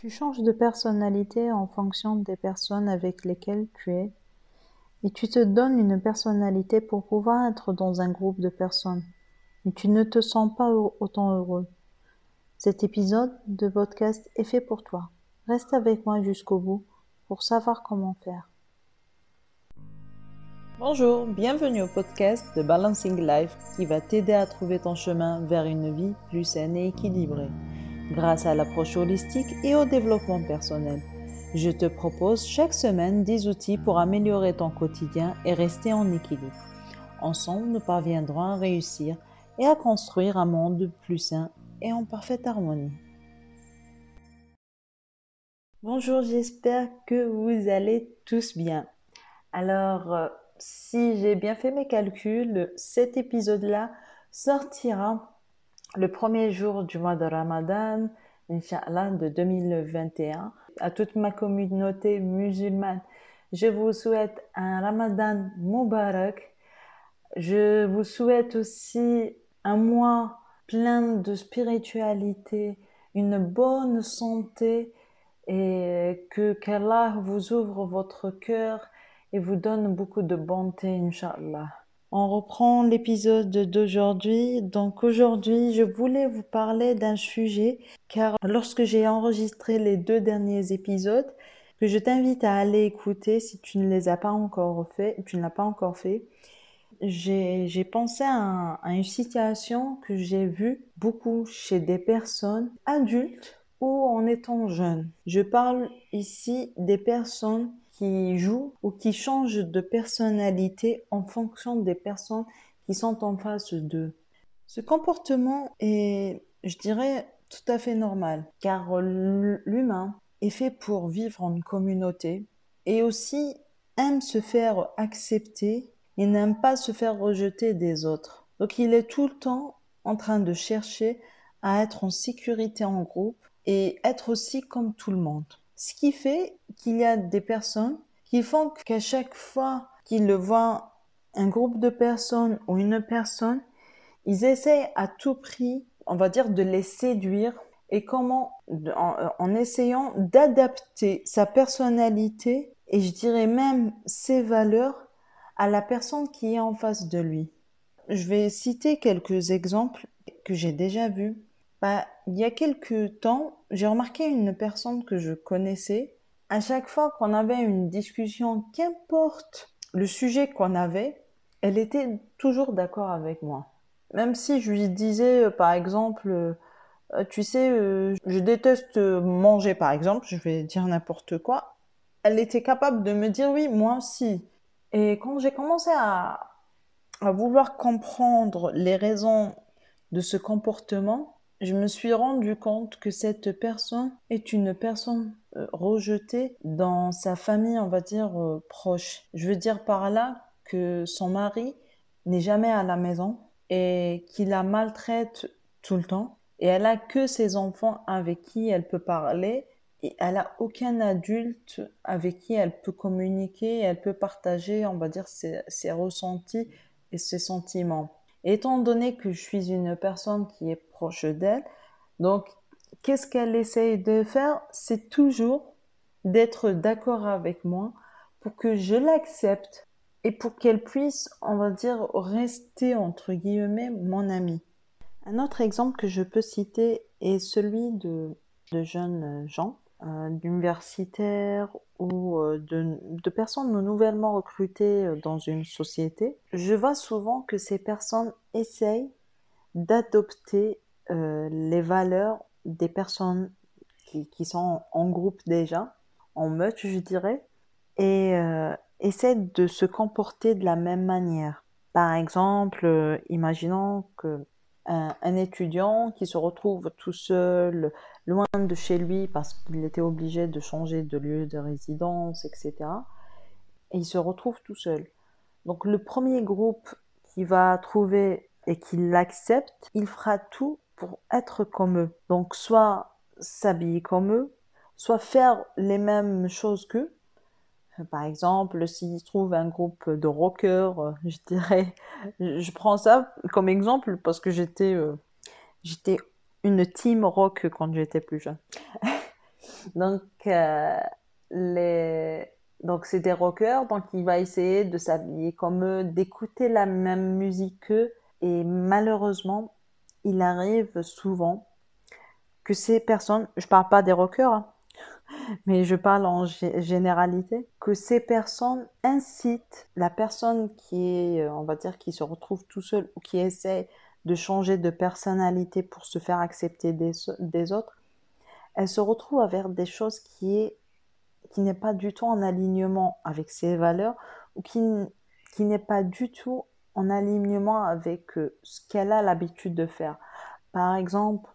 Tu changes de personnalité en fonction des personnes avec lesquelles tu es et tu te donnes une personnalité pour pouvoir être dans un groupe de personnes. Mais tu ne te sens pas autant heureux. Cet épisode de podcast est fait pour toi. Reste avec moi jusqu'au bout pour savoir comment faire. Bonjour, bienvenue au podcast de Balancing Life qui va t'aider à trouver ton chemin vers une vie plus saine et équilibrée grâce à l'approche holistique et au développement personnel. Je te propose chaque semaine des outils pour améliorer ton quotidien et rester en équilibre. Ensemble, nous parviendrons à réussir et à construire un monde plus sain et en parfaite harmonie. Bonjour, j'espère que vous allez tous bien. Alors, euh, si j'ai bien fait mes calculs, cet épisode-là sortira le premier jour du mois de Ramadan, Inch'Allah, de 2021, à toute ma communauté musulmane, je vous souhaite un Ramadan Mubarak. Je vous souhaite aussi un mois plein de spiritualité, une bonne santé et que qu'Allah vous ouvre votre cœur et vous donne beaucoup de bonté, Inch'Allah. On reprend l'épisode d'aujourd'hui. Donc aujourd'hui, je voulais vous parler d'un sujet car lorsque j'ai enregistré les deux derniers épisodes, que je t'invite à aller écouter si tu ne les as pas encore fait, tu ne l'as pas encore fait, j'ai pensé à, à, une situation que j'ai vue beaucoup chez des personnes adultes ou en étant jeunes. Je parle ici des personnes qui jouent ou qui changent de personnalité en fonction des personnes qui sont en face d'eux. Ce comportement est, je dirais, tout à fait normal, car l'humain est fait pour vivre en communauté et aussi aime se faire accepter et n'aime pas se faire rejeter des autres. Donc il est tout le temps en train de chercher à être en sécurité en groupe et être aussi comme tout le monde. Ce qui fait qu'il y a des personnes qui font qu'à chaque fois qu'ils voient un groupe de personnes ou une personne, ils essayent à tout prix, on va dire, de les séduire et comment, en, essayant d'adapter sa personnalité et je dirais même ses valeurs à la personne qui est en face de lui. Je vais citer quelques exemples que j'ai déjà vus. Bah, il y a quelques temps, j'ai remarqué une personne que je connaissais. À chaque fois qu'on avait une discussion, qu'importe le sujet qu'on avait, elle était toujours d'accord avec moi. Même si je lui disais, euh, par exemple, euh, tu sais, euh, je déteste manger, par exemple, je vais dire n'importe quoi, elle était capable de me dire oui, moi aussi. Et quand j'ai commencé à, à vouloir comprendre les raisons de ce comportement, je me suis rendu compte que cette personne est une personne euh, rejetée dans sa famille, on va dire, euh, proche. Je veux dire par là que son mari n'est jamais à la maison et qu'il la maltraite tout le temps. Et elle a que ses enfants avec qui elle peut parler et elle a aucun adulte avec qui elle peut communiquer, elle peut partager, on va dire, ses, ses ressentis et ses sentiments. Étant donné que je suis une personne qui est proche d'elle, donc qu'est-ce qu'elle essaye de faire? C'est toujours d'être d'accord avec moi pour que je l'accepte et pour qu'elle puisse, on va dire, rester entre guillemets mon amie. Un autre exemple que je peux citer est celui de, de jeunes gens euh, d'universitaires ou euh, de, personnes nouvellement recrutées euh, dans une société, je vois souvent que ces personnes essayent d'adopter les valeurs des personnes qui, sont en groupe déjà, en meute je dirais, et essaient de se comporter de la même manière. Par exemple, imaginons que un, étudiant qui se retrouve tout seul, loin de chez lui parce qu'il était obligé de changer de lieu de résidence, etc. Et il se retrouve tout seul. Donc le premier groupe qui va trouver et qui l'accepte, il fera tout pour être comme eux. Donc soit s'habiller comme eux, soit faire les mêmes choses qu'eux, par exemple, s'il trouve un groupe de rockers, euh, je dirais, je prends ça comme exemple parce que j'étais, euh, j'étais une team rock quand j'étais plus jeune. Donc, euh, les... donc c'est des rockers, donc il va essayer de s'habiller comme eux, d'écouter la même musique qu'eux. Et malheureusement, il arrive souvent que ces personnes, je parle pas des rockers, hein, mais je parle en généralité, que ces personnes incitent la personne qui est, euh, on va dire, qui se retrouve tout seul ou qui essaie de changer de personnalité pour se faire accepter des, des autres, elle se retrouve avec des choses qui est qui n'est pas du tout en alignement avec ses valeurs ou qui, qui n'est pas du tout en alignement avec euh, ce qu'elle a l'habitude de faire. Par exemple,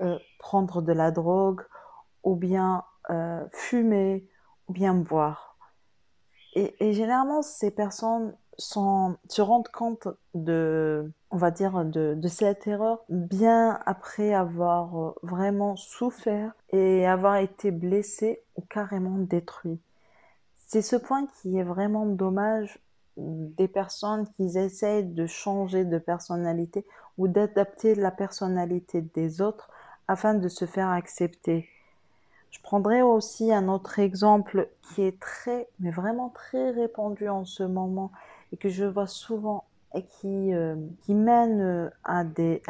euh, prendre de la drogue ou bien euh, fumer ou bien boire. Et, et, généralement, ces personnes sont, se rendent compte de, on va dire, de, de cette erreur bien après avoir vraiment souffert et avoir été blessé ou carrément détruit. C'est ce point qui est vraiment dommage des personnes qui essayent de changer de personnalité ou d'adapter la personnalité des autres afin de se faire accepter. Je prendrai aussi un autre exemple qui est très, mais vraiment très répandu en ce moment et que je vois souvent et qui, euh, qui mène euh, à des,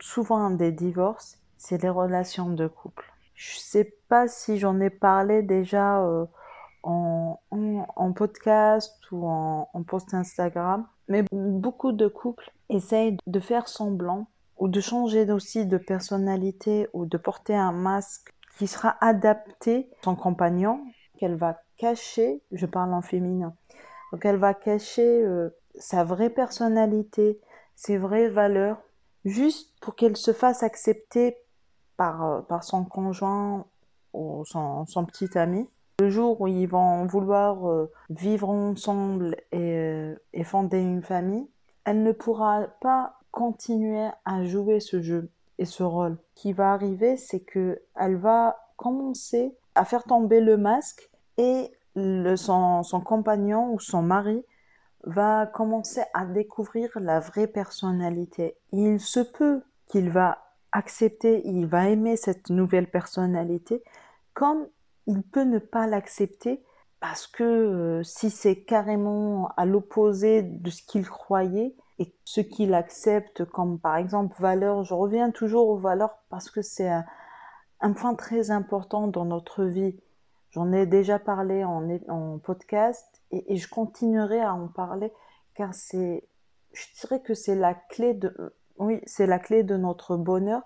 souvent à des divorces, c'est les relations de couple. Je sais pas si j'en ai parlé déjà euh, en, podcast ou en, post Instagram, mais beaucoup de couples essayent de faire semblant ou de changer aussi de personnalité ou de porter un masque qui sera adapté à son compagnon, qu'elle va cacher, je parle en féminin, donc elle va cacher euh, sa vraie personnalité, ses vraies valeurs, juste pour qu'elle se fasse accepter par, euh, par son conjoint ou son, petit ami. Le jour où ils vont vouloir euh, vivre ensemble et, et fonder une famille, elle ne pourra pas continuer à jouer ce jeu et ce rôle. Ce qui va arriver, c'est que elle va commencer à faire tomber le masque et son compagnon ou son mari va commencer à découvrir la vraie personnalité. Il se peut qu'il va accepter, il va aimer cette nouvelle personnalité, comme il peut ne pas l'accepter parce que euh, si c'est carrément à l'opposé de ce qu'il croyait, et ce qu'il accepte comme par exemple valeur. Je reviens toujours aux valeurs parce que c'est un, point très important dans notre vie. J'en ai déjà parlé en, en podcast et, je continuerai à en parler car c'est, je dirais que c'est la clé de, oui, c'est la clé de notre bonheur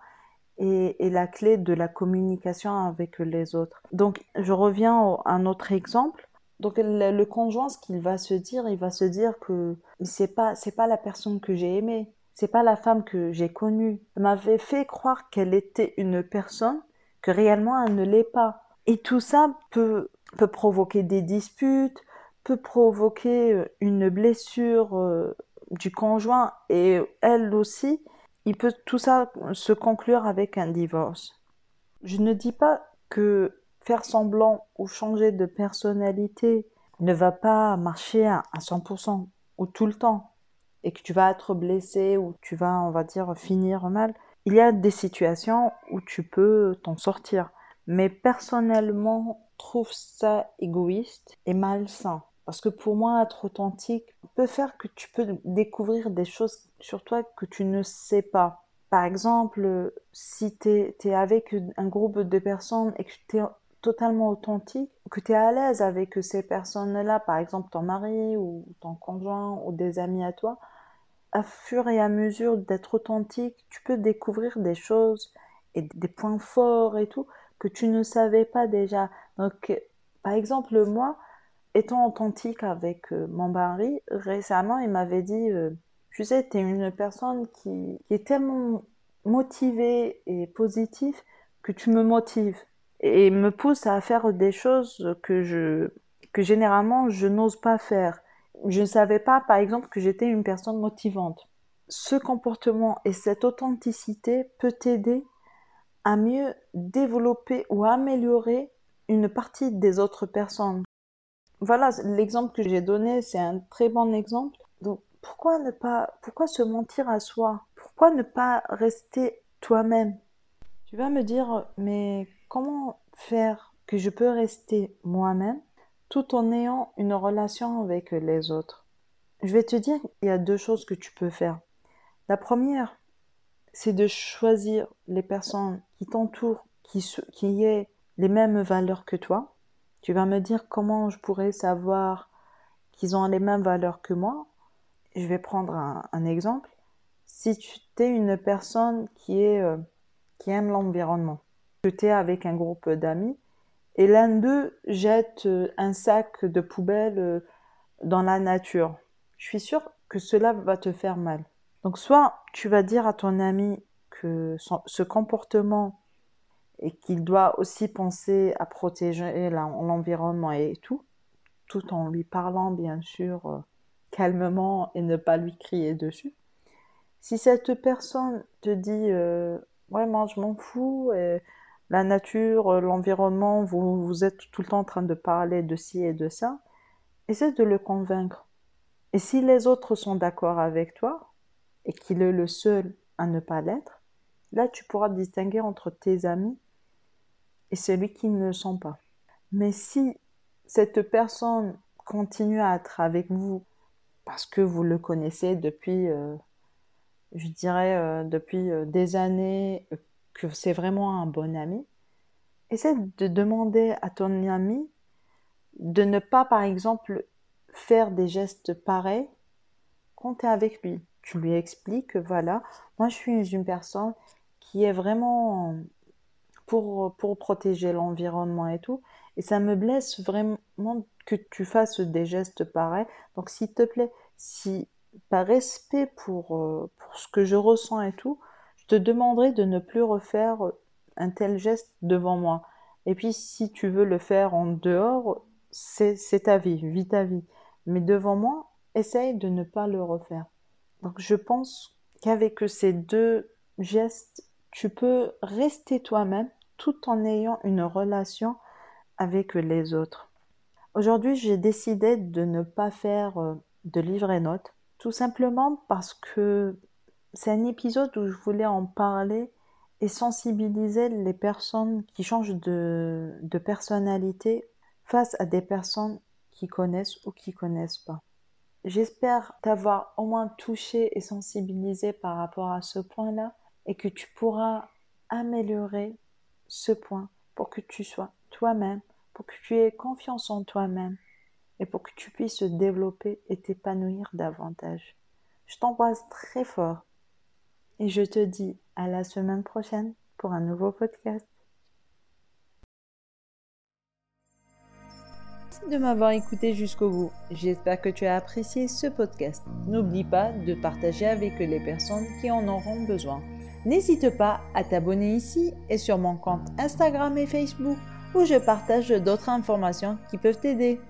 et, la clé de la communication avec les autres. Donc, je reviens à un autre exemple. Donc le, conjoint, ce qu'il va se dire, il va se dire que c'est pas c'est pas la personne que j'ai aimée, c'est pas la femme que j'ai connue. Elle m'avait fait croire qu'elle était une personne que réellement elle ne l'est pas. Et tout ça peut peut provoquer des disputes, peut provoquer euh, une blessure euh, du conjoint et elle aussi. Il peut tout ça se conclure avec un divorce. Je ne dis pas que faire semblant ou changer de personnalité ne va pas marcher à 100% ou tout le temps et que tu vas être blessé ou tu vas, on va dire, finir mal. Il y a des situations où tu peux t'en sortir. Mais personnellement, trouve ça égoïste et malsain. Parce que pour moi, être authentique peut faire que tu peux découvrir des choses sur toi que tu ne sais pas. Par exemple, si tu es, avec un groupe de personnes et que tu es totalement authentique, que tu es à l'aise avec ces personnes-là, par exemple ton mari ou ton conjoint ou des amis à toi, à fur et à mesure d'être authentique, tu peux découvrir des choses et des points forts et tout que tu ne savais pas déjà. Donc, par exemple, moi, étant authentique avec euh, mon mari, récemment, il m'avait dit, euh, tu sais, tu es une personne qui, qui est tellement motivée et positive que tu me motives et me pousse à faire des choses que je que généralement je n'ose pas faire. Je ne savais pas par exemple que j'étais une personne motivante. Ce comportement et cette authenticité peut t'aider à mieux développer ou améliorer une partie des autres personnes. Voilà, l'exemple que j'ai donné, c'est un très bon exemple. Donc pourquoi ne pas pourquoi se mentir à soi? Pourquoi ne pas rester toi-même? Tu vas me dire mais comment faire que je peux rester moi-même tout en ayant une relation avec les autres? Je vais te dire, il y a deux choses que tu peux faire. La première, c'est de choisir les personnes qui t'entourent, qui, qui aient les mêmes valeurs que toi. Tu vas me dire comment je pourrais savoir qu'ils ont les mêmes valeurs que moi. Je vais prendre un, exemple. Si tu es une personne qui, euh, aime l'environnement, que tu es avec un groupe d'amis, et l'un d'eux jette euh, un sac de poubelle euh, dans la nature, je suis sûre que cela va te faire mal. Donc soit tu vas dire à ton ami que ce comportement et qu'il doit aussi penser à protéger l'environnement et tout, tout en lui parlant bien sûr euh, calmement et ne pas lui crier dessus. Si cette personne te dit euh, ouais moi je m'en fous, la nature, l'environnement, vous, vous êtes tout le temps en train de parler de ci et de ça, essaie de le convaincre. Et si les autres sont d'accord avec toi, et qu'il est le seul à ne pas l'être, là tu pourras distinguer entre tes amis et celui qui ne le sont pas. Mais si cette personne continue à être avec vous parce que vous le connaissez depuis, euh, je dirais, euh, depuis euh, des années, que c'est vraiment un bon ami, essaie de demander à ton ami de ne pas, par exemple, faire des gestes pareils quand tu es avec lui tu lui expliques que voilà, moi je suis une personne qui est vraiment pour, pour protéger l'environnement et tout. Et ça me blesse vraiment que tu fasses des gestes pareils. Donc s'il te plaît, si par respect pour, euh, pour ce que je ressens et tout, je te demanderai de ne plus refaire un tel geste devant moi. Et puis si tu veux le faire en dehors, c'est ta vie, vis ta vie. Mais devant moi, essaye de ne pas le refaire. Donc je pense qu'avec ces deux gestes, tu peux rester toi-même tout en ayant une relation avec les autres. Aujourd'hui, j'ai décidé de ne pas faire euh, de livre et notes, tout simplement parce que c'est un épisode où je voulais en parler et sensibiliser les personnes qui changent de, de personnalité face à des personnes qui connaissent ou qui connaissent pas. J'espère t'avoir au moins touché et sensibilisé par rapport à ce point-là et que tu pourras améliorer ce point pour que tu sois toi-même, pour que tu aies confiance en toi-même et pour que tu puisses te développer et t'épanouir davantage. Je t'embrasse très fort et je te dis à la semaine prochaine pour un nouveau podcast. de m'avoir écouté jusqu'au bout. J'espère que tu as apprécié ce podcast. N'oublie pas de partager avec les personnes qui en auront besoin. N'hésite pas à t'abonner ici et sur mon compte Instagram et Facebook où je partage d'autres informations qui peuvent t'aider.